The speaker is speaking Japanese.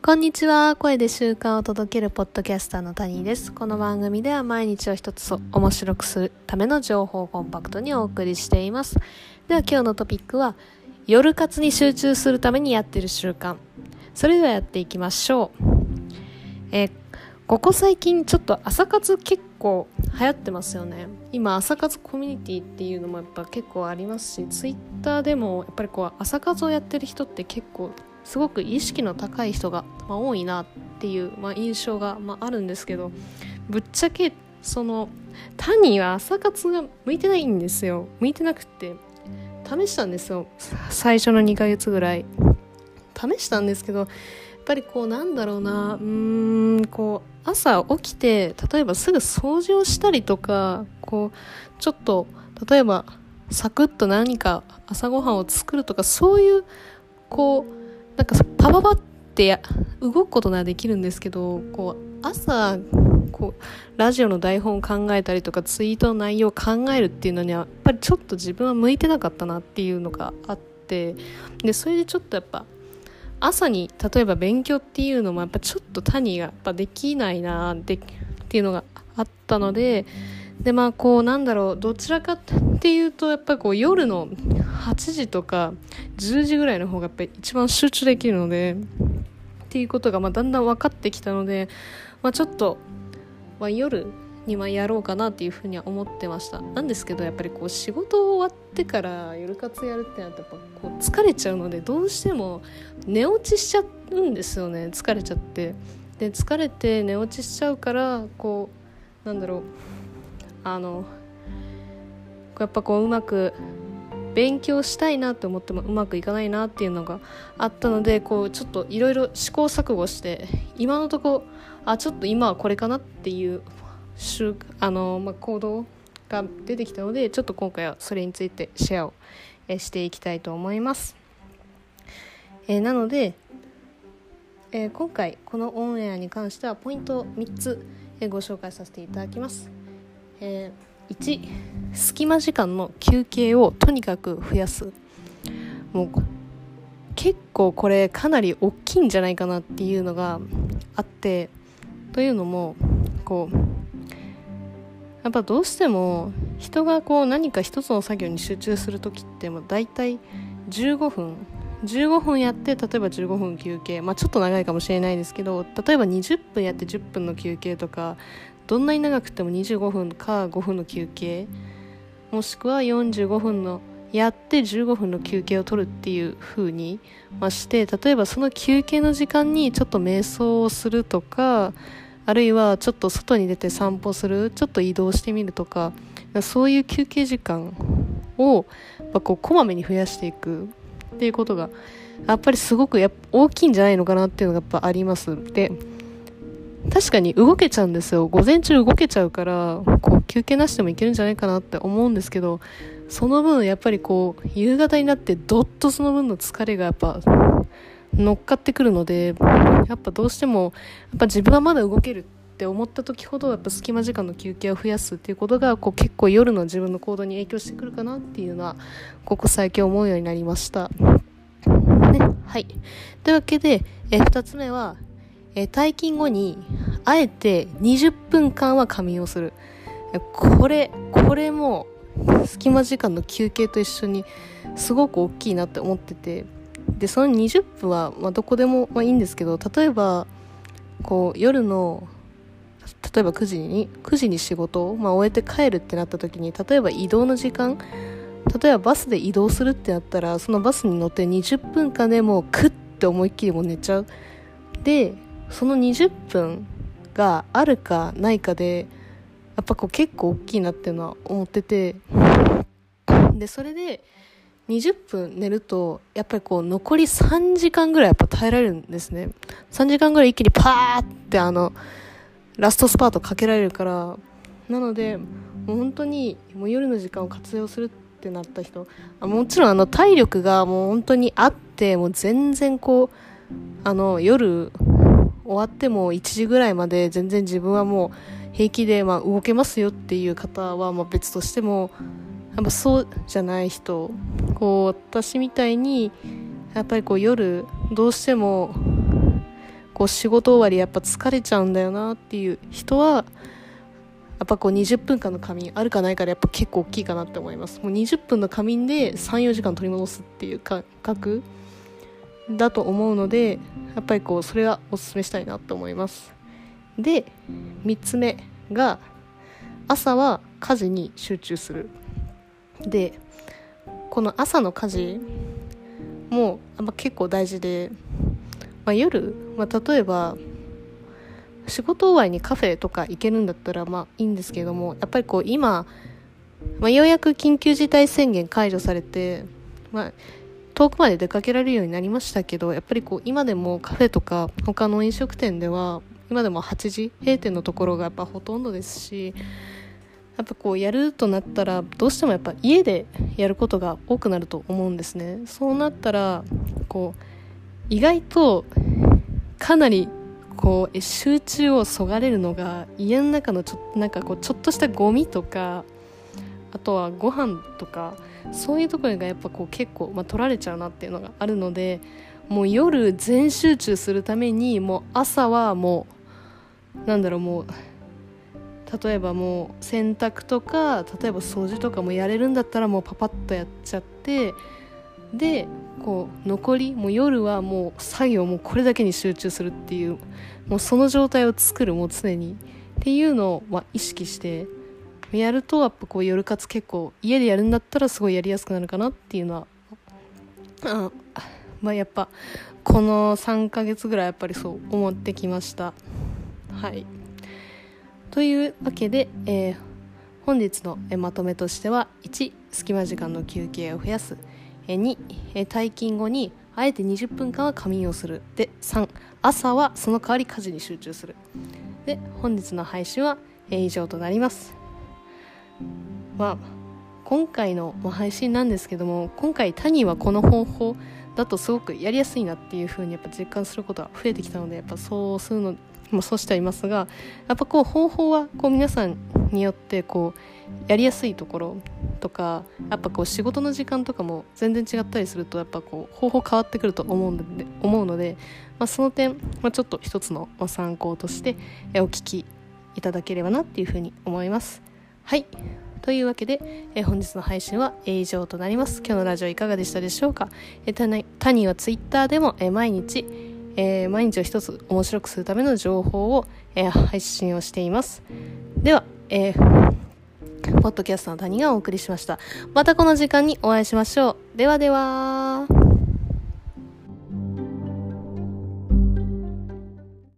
こんにちは。声で習慣を届けるポッドキャスターのタニーです。この番組では毎日を一つ面白くするための情報をコンパクトにお送りしています。では今日のトピックは、夜活に集中するためにやってる習慣。それではやっていきましょう。えー、ここ最近ちょっと朝活結構流行ってますよね。今朝活コミュニティっていうのもやっぱ結構ありますし、ツイッターでもやっぱりこう朝活をやってる人って結構すごく意識の高い人が、まあ、多いなっていう、まあ、印象が、まあ、あるんですけどぶっちゃけその単には朝活が向いてないんですよ。向いてなくって試したんですよ。最初の2ヶ月ぐらい。試したんですけどやっぱりこうなんだろうなうーんこう朝起きて例えばすぐ掃除をしたりとかこうちょっと例えばサクッと何か朝ごはんを作るとかそういうこうなんかパパパって動くことならできるんですけどこう朝こうラジオの台本を考えたりとかツイートの内容を考えるっていうのにはやっぱりちょっと自分は向いてなかったなっていうのがあってでそれでちょっとやっぱ朝に例えば勉強っていうのもやっぱちょっと谷がやっぱできないなでっていうのがあったのででまあこうなんだろうどちらかっていうとやっぱこう夜の8時とか10時ぐらいの方がやっぱ一番集中できるのでっていうことがまあだんだん分かってきたので、まあ、ちょっと、まあ、夜にまやろうかなっていうふうには思ってました。なんですけどやっぱりこう仕事終わってから夜活やるってなるとやっぱこう疲れちゃうのでどうしても寝落ちしちゃうんですよね疲れちゃって。で疲れて寝落ちしちゃうからこうなんだろうあのやっぱこううまく勉強したいなって思ってもうまくいかないなっていうのがあったのでこうちょっといろいろ試行錯誤して今のとこあちょっと今はこれかなっていうあの、まあ、行動が出てきたのでちょっと今回はそれについてシェアをしていきたいと思います。えー、なので、えー、今回このオンエアに関してはポイントを3つ、えご紹介させていただきます。えー1隙間時間の休憩をとにかく増やす。もう結構これかなり大きいんじゃないかなっていうのがあってというのもこうやっぱどうしても人がこう何か一つの作業に集中する時ってもう大体15分。15分やって例えば15分休憩。まあちょっと長いかもしれないですけど例えば20分やって10分の休憩とかどんなに長くても25分か5分の休憩もしくは45分のやって15分の休憩を取るっていう風に、まあ、して例えばその休憩の時間にちょっと瞑想をするとかあるいはちょっと外に出て散歩するちょっと移動してみるとかそういう休憩時間をやこうこまめに増やしていくっていうことがやっぱりすごくや大きいんじゃないのかなっていうのがやっぱあります。で確かに動けちゃうんですよ。午前中動けちゃうから、こう休憩なしでもいけるんじゃないかなって思うんですけど、その分やっぱりこう、夕方になってどっとその分の疲れがやっぱ乗っかってくるので、やっぱどうしても、やっぱ自分はまだ動けるって思った時ほど、やっぱ隙間時間の休憩を増やすっていうことが、こう結構夜の自分の行動に影響してくるかなっていうのは、ここ最近思うようになりました。ね。はい。というわけで、え2つ目は、え退勤後にあえて20分間は仮眠をする。これこれも隙間時間の休憩と一緒にすごく大きいなって思ってて。でその20分は、まあ、どこでも、まあ、いいんですけど例えばこう夜の例えば9時に9時に仕事を、まあ、終えて帰るってなった時に例えば移動の時間例えばバスで移動するってなったらそのバスに乗って20分間でもうクッて思いっきりも寝ちゃう。でその20分があるかないかでやっぱこう結構大きいなっていうのは思っててでそれで20分寝るとやっぱりこう残り3時間ぐらいやっぱ耐えられるんですね。3時間ぐらい一気にパーってあのラストスパートかけられるからなのでもう本当にもう夜の時間を活用するってなった人あもちろんあの体力がもう本当にあってもう全然こうあの夜終わっても1時ぐらいまで全然自分はもう平気でまあ動けますよっていう方はま別としてもやっぱそうじゃない人こう私みたいにやっぱりこう夜どうしてもこう仕事終わりやっぱ疲れちゃうんだよなっていう人はやっぱこう20分間の仮眠あるかないかでやっぱ結構大きいかなって思います。もう20分の仮眠で34時間取り戻すっていう感覚だと思うのでやっぱりこうそれはおすすめしたいなと思います。で3つ目が朝は家事に集中する。でこの朝の家事も結構大事で、まあ、夜、まあ、例えば仕事終わりにカフェとか行けるんだったらまあいいんですけれどもやっぱりこう今、まあ、ようやく緊急事態宣言解除されて、まあ、遠くまで出かけられるようになりましたけどやっぱりこう今でもカフェとか他の飲食店では今でも8時閉店のところがやっぱほとんどですしやっぱこうやるとなったらどうしてもやっぱ家でやることが多くなると思うんですね。そうなったらこう意外とかなりこう集中をそがれるのが家の中のちょなんかこうちょっとしたゴミとかあとはご飯とかそういうところがやっぱこう結構、まあ、取られちゃうなっていうのがあるのでもう夜全集中するためにもう朝はもうなんだろうもう例えばもう洗濯とか例えば掃除とかもやれるんだったらもうパパッとやっちゃってでこう残りもう夜はもう作業もこれだけに集中するっていうもうその状態を作るもう常にっていうのをまあ意識してやるとやっぱこう夜活結構家でやるんだったらすごいやりやすくなるかなっていうのはあまあやっぱこの3ヶ月ぐらいやっぱりそう思ってきました。はい。というわけで、えー、本日のまとめとしては1隙間時間の休憩を増やす。2退勤後にあえて20分間は仮眠をする。で3朝はその代わり家事に集中する。で本日の配信は以上となります。まあ今回の配信なんですけども今回タニーはこの方法だとすごくやりやすいなっていう風にやっぱ実感することが増えてきたのでやっぱそうするのもそうしてはいますがやっぱこう方法はこう皆さんによってこうやりやすいところとかやっぱこう仕事の時間とかも全然違ったりするとやっぱこう方法変わってくると思うので思うので、まあ、その点、まあ、ちょっと一つの参考としてお聞きいただければなっていうふうに思います。はいというわけで、え本日の配信は以上となります。今日のラジオいかがでしたでしょうか、えタニーは Twitter でも、え毎日えー、毎日を一つ面白くするための情報を、えー、配信をしています。では、えー、ポッドキャストの谷がお送りしました。またこの時間にお会いしましょう。ではでは。